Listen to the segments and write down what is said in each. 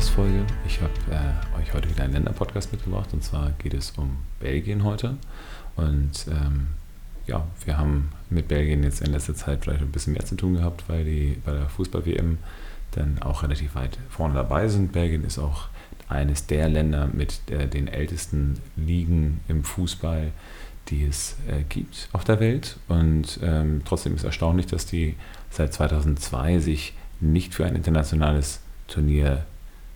Podcast-Folge. Ich habe äh, euch heute wieder einen Länder-Podcast mitgebracht und zwar geht es um Belgien heute. Und ähm, ja, wir haben mit Belgien jetzt in letzter Zeit vielleicht ein bisschen mehr zu tun gehabt, weil die bei der Fußball-WM dann auch relativ weit vorne dabei sind. Belgien ist auch eines der Länder mit äh, den ältesten Ligen im Fußball, die es äh, gibt auf der Welt. Und ähm, trotzdem ist erstaunlich, dass die seit 2002 sich nicht für ein internationales Turnier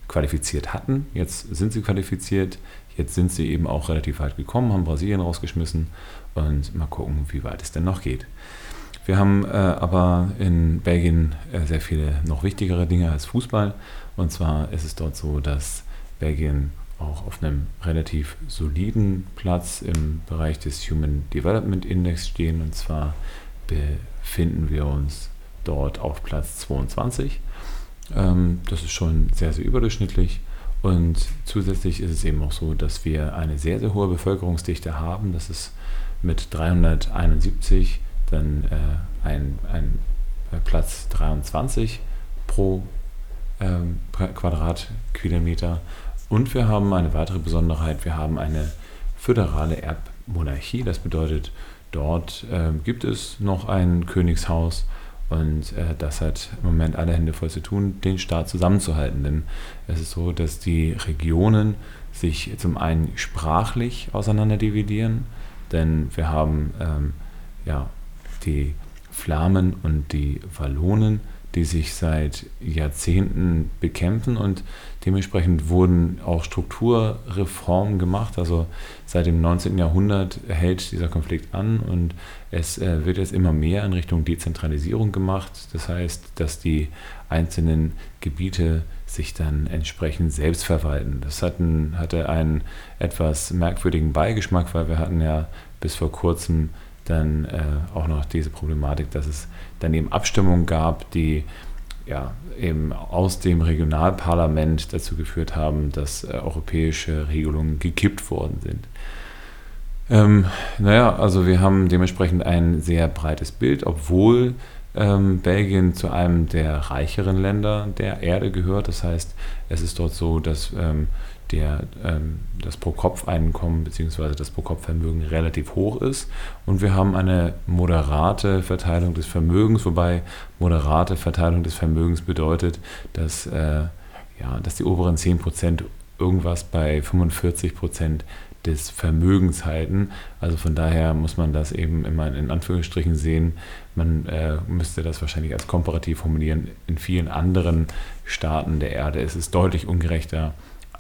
qualifiziert hatten. Jetzt sind sie qualifiziert, jetzt sind sie eben auch relativ weit gekommen, haben Brasilien rausgeschmissen und mal gucken, wie weit es denn noch geht. Wir haben äh, aber in Belgien äh, sehr viele noch wichtigere Dinge als Fußball. Und zwar ist es dort so, dass Belgien auch auf einem relativ soliden Platz im Bereich des Human Development Index stehen. Und zwar befinden wir uns dort auf Platz 22. Ähm, das ist schon sehr, sehr überdurchschnittlich. Und zusätzlich ist es eben auch so, dass wir eine sehr, sehr hohe Bevölkerungsdichte haben. Das ist mit 371 dann äh, ein, ein äh, Platz 23 pro ähm, Quadratkilometer. Und wir haben eine weitere Besonderheit, wir haben eine föderale Erbmonarchie. Das bedeutet, dort äh, gibt es noch ein Königshaus und äh, das hat im Moment alle Hände voll zu tun, den Staat zusammenzuhalten. Denn es ist so, dass die Regionen sich zum einen sprachlich auseinander dividieren, denn wir haben ähm, ja, die Flamen und die Wallonen, die sich seit Jahrzehnten bekämpfen und dementsprechend wurden auch Strukturreformen gemacht. Also seit dem 19. Jahrhundert hält dieser Konflikt an und es äh, wird jetzt immer mehr in Richtung Dezentralisierung gemacht. Das heißt, dass die einzelnen Gebiete sich dann entsprechend selbst verwalten. Das hatten, hatte einen etwas merkwürdigen Beigeschmack, weil wir hatten ja bis vor kurzem dann äh, auch noch diese Problematik, dass es dann eben Abstimmungen gab, die ja, eben aus dem Regionalparlament dazu geführt haben, dass äh, europäische Regelungen gekippt worden sind. Ähm, naja, also wir haben dementsprechend ein sehr breites Bild, obwohl ähm, Belgien zu einem der reicheren Länder der Erde gehört. Das heißt, es ist dort so, dass ähm, der, ähm, das Pro-Kopf-Einkommen bzw. das Pro-Kopf-Vermögen relativ hoch ist. Und wir haben eine moderate Verteilung des Vermögens, wobei moderate Verteilung des Vermögens bedeutet, dass, äh, ja, dass die oberen 10% irgendwas bei 45% des Vermögens halten. Also von daher muss man das eben immer in Anführungsstrichen sehen. Man äh, müsste das wahrscheinlich als komparativ formulieren. In vielen anderen Staaten der Erde ist es deutlich ungerechter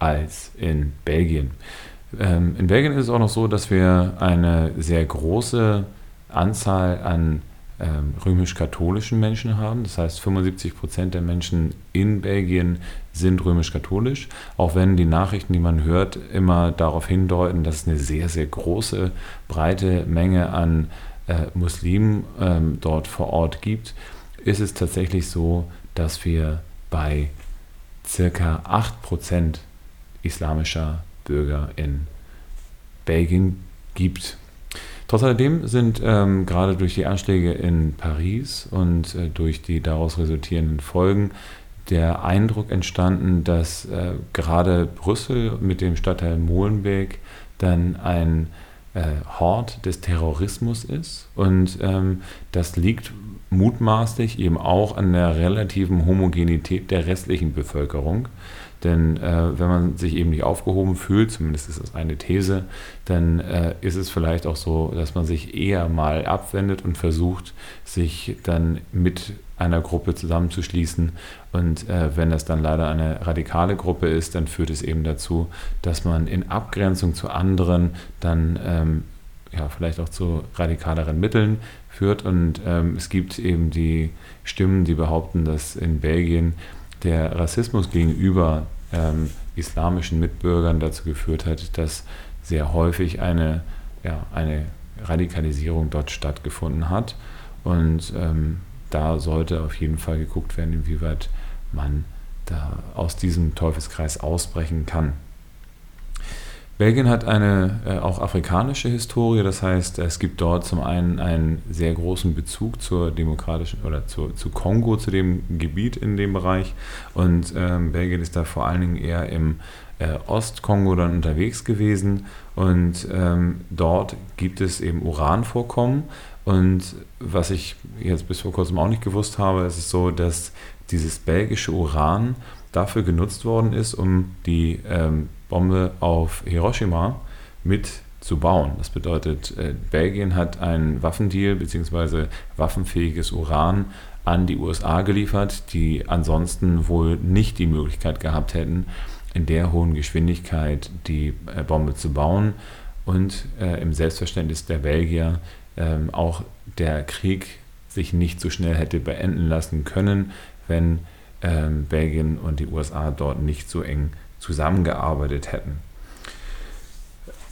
als in Belgien. Ähm, in Belgien ist es auch noch so, dass wir eine sehr große Anzahl an ähm, römisch-katholischen Menschen haben. Das heißt, 75 Prozent der Menschen in Belgien sind römisch-katholisch, auch wenn die Nachrichten, die man hört, immer darauf hindeuten, dass es eine sehr, sehr große, breite Menge an äh, Muslimen ähm, dort vor Ort gibt, ist es tatsächlich so, dass wir bei circa 8 Prozent islamischer Bürger in Belgien gibt. Trotz alledem sind ähm, gerade durch die Anschläge in Paris und äh, durch die daraus resultierenden Folgen der Eindruck entstanden, dass äh, gerade Brüssel mit dem Stadtteil Molenbeek dann ein äh, Hort des Terrorismus ist. Und ähm, das liegt mutmaßlich eben auch an der relativen Homogenität der restlichen Bevölkerung. Denn äh, wenn man sich eben nicht aufgehoben fühlt, zumindest ist das eine These, dann äh, ist es vielleicht auch so, dass man sich eher mal abwendet und versucht, sich dann mit einer Gruppe zusammenzuschließen. Und äh, wenn das dann leider eine radikale Gruppe ist, dann führt es eben dazu, dass man in Abgrenzung zu anderen dann ähm, ja, vielleicht auch zu radikaleren Mitteln führt. Und ähm, es gibt eben die Stimmen, die behaupten, dass in Belgien der Rassismus gegenüber ähm, islamischen Mitbürgern dazu geführt hat, dass sehr häufig eine, ja, eine Radikalisierung dort stattgefunden hat. Und ähm, da sollte auf jeden Fall geguckt werden, inwieweit man da aus diesem Teufelskreis ausbrechen kann. Belgien hat eine äh, auch afrikanische Historie, das heißt, es gibt dort zum einen einen sehr großen Bezug zur demokratischen oder zu, zu Kongo, zu dem Gebiet in dem Bereich. Und ähm, Belgien ist da vor allen Dingen eher im äh, Ostkongo dann unterwegs gewesen. Und ähm, dort gibt es eben Uranvorkommen. Und was ich jetzt bis vor kurzem auch nicht gewusst habe, ist es so, dass dieses belgische Uran dafür genutzt worden ist, um die ähm, Bombe auf Hiroshima mit zu bauen. Das bedeutet, äh, Belgien hat einen Waffendeal bzw. waffenfähiges Uran an die USA geliefert, die ansonsten wohl nicht die Möglichkeit gehabt hätten, in der hohen Geschwindigkeit die äh, Bombe zu bauen und äh, im Selbstverständnis der Belgier äh, auch der Krieg sich nicht so schnell hätte beenden lassen können, wenn ähm, Belgien und die USA dort nicht so eng zusammengearbeitet hätten.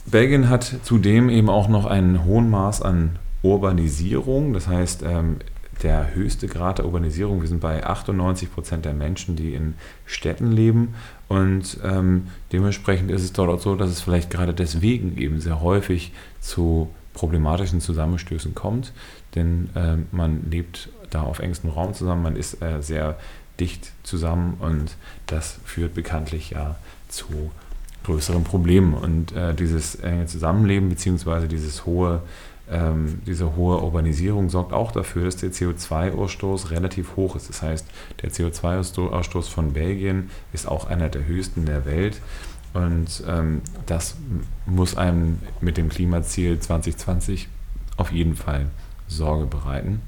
Belgien hat zudem eben auch noch einen hohen Maß an Urbanisierung, das heißt ähm, der höchste Grad der Urbanisierung. Wir sind bei 98 Prozent der Menschen, die in Städten leben und ähm, dementsprechend ist es dort auch so, dass es vielleicht gerade deswegen eben sehr häufig zu problematischen Zusammenstößen kommt, denn äh, man lebt da auf engstem Raum zusammen, man ist äh, sehr dicht zusammen und das führt bekanntlich ja zu größeren Problemen. Und äh, dieses enge Zusammenleben bzw. dieses hohe, ähm, diese hohe Urbanisierung sorgt auch dafür, dass der CO2-Ausstoß relativ hoch ist. Das heißt, der CO2-Ausstoß von Belgien ist auch einer der höchsten der Welt. Und ähm, das muss einem mit dem Klimaziel 2020 auf jeden Fall Sorge bereiten.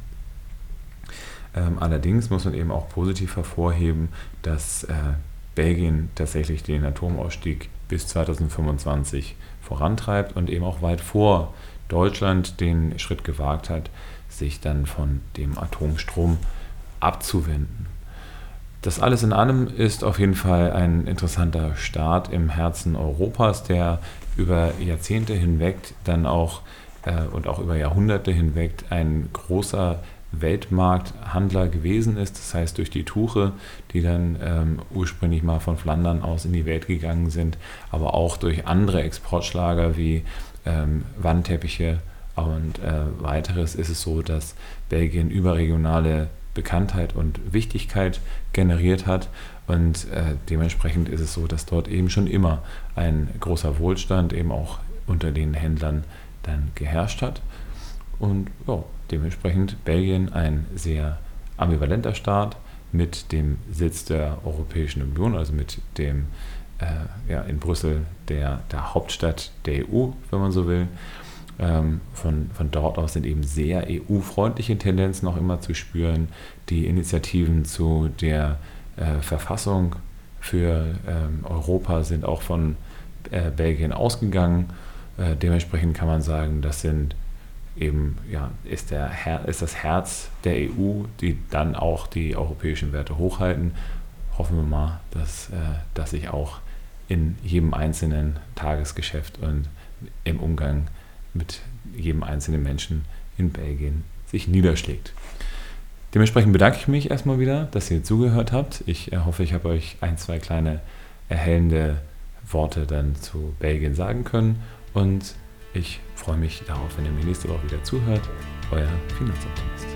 Ähm, allerdings muss man eben auch positiv hervorheben, dass äh, Belgien tatsächlich den Atomausstieg bis 2025 vorantreibt und eben auch weit vor Deutschland den Schritt gewagt hat, sich dann von dem Atomstrom abzuwenden. Das alles in allem ist auf jeden Fall ein interessanter Start im Herzen Europas, der über Jahrzehnte hinweg dann auch äh, und auch über Jahrhunderte hinweg ein großer Weltmarkthandler gewesen ist. Das heißt, durch die Tuche, die dann ähm, ursprünglich mal von Flandern aus in die Welt gegangen sind, aber auch durch andere Exportschlager wie ähm, Wandteppiche und äh, weiteres ist es so, dass Belgien überregionale Bekanntheit und Wichtigkeit generiert hat. Und äh, dementsprechend ist es so, dass dort eben schon immer ein großer Wohlstand eben auch unter den Händlern dann geherrscht hat. Und ja, dementsprechend Belgien ein sehr ambivalenter Staat mit dem Sitz der Europäischen Union, also mit dem äh, ja, in Brüssel der, der Hauptstadt der EU, wenn man so will. Ähm, von, von dort aus sind eben sehr EU-freundliche Tendenzen noch immer zu spüren. Die Initiativen zu der äh, Verfassung für ähm, Europa sind auch von äh, Belgien ausgegangen. Äh, dementsprechend kann man sagen, das sind eben ja, ist, der Her ist das Herz der EU, die dann auch die europäischen Werte hochhalten. Hoffen wir mal, dass äh, das sich auch in jedem einzelnen Tagesgeschäft und im Umgang mit jedem einzelnen Menschen in Belgien sich niederschlägt. Dementsprechend bedanke ich mich erstmal wieder, dass ihr zugehört habt. Ich äh, hoffe, ich habe euch ein, zwei kleine erhellende Worte dann zu Belgien sagen können und ich freue mich darauf, wenn ihr mir nächste Woche wieder zuhört. Euer Finanzoptimist.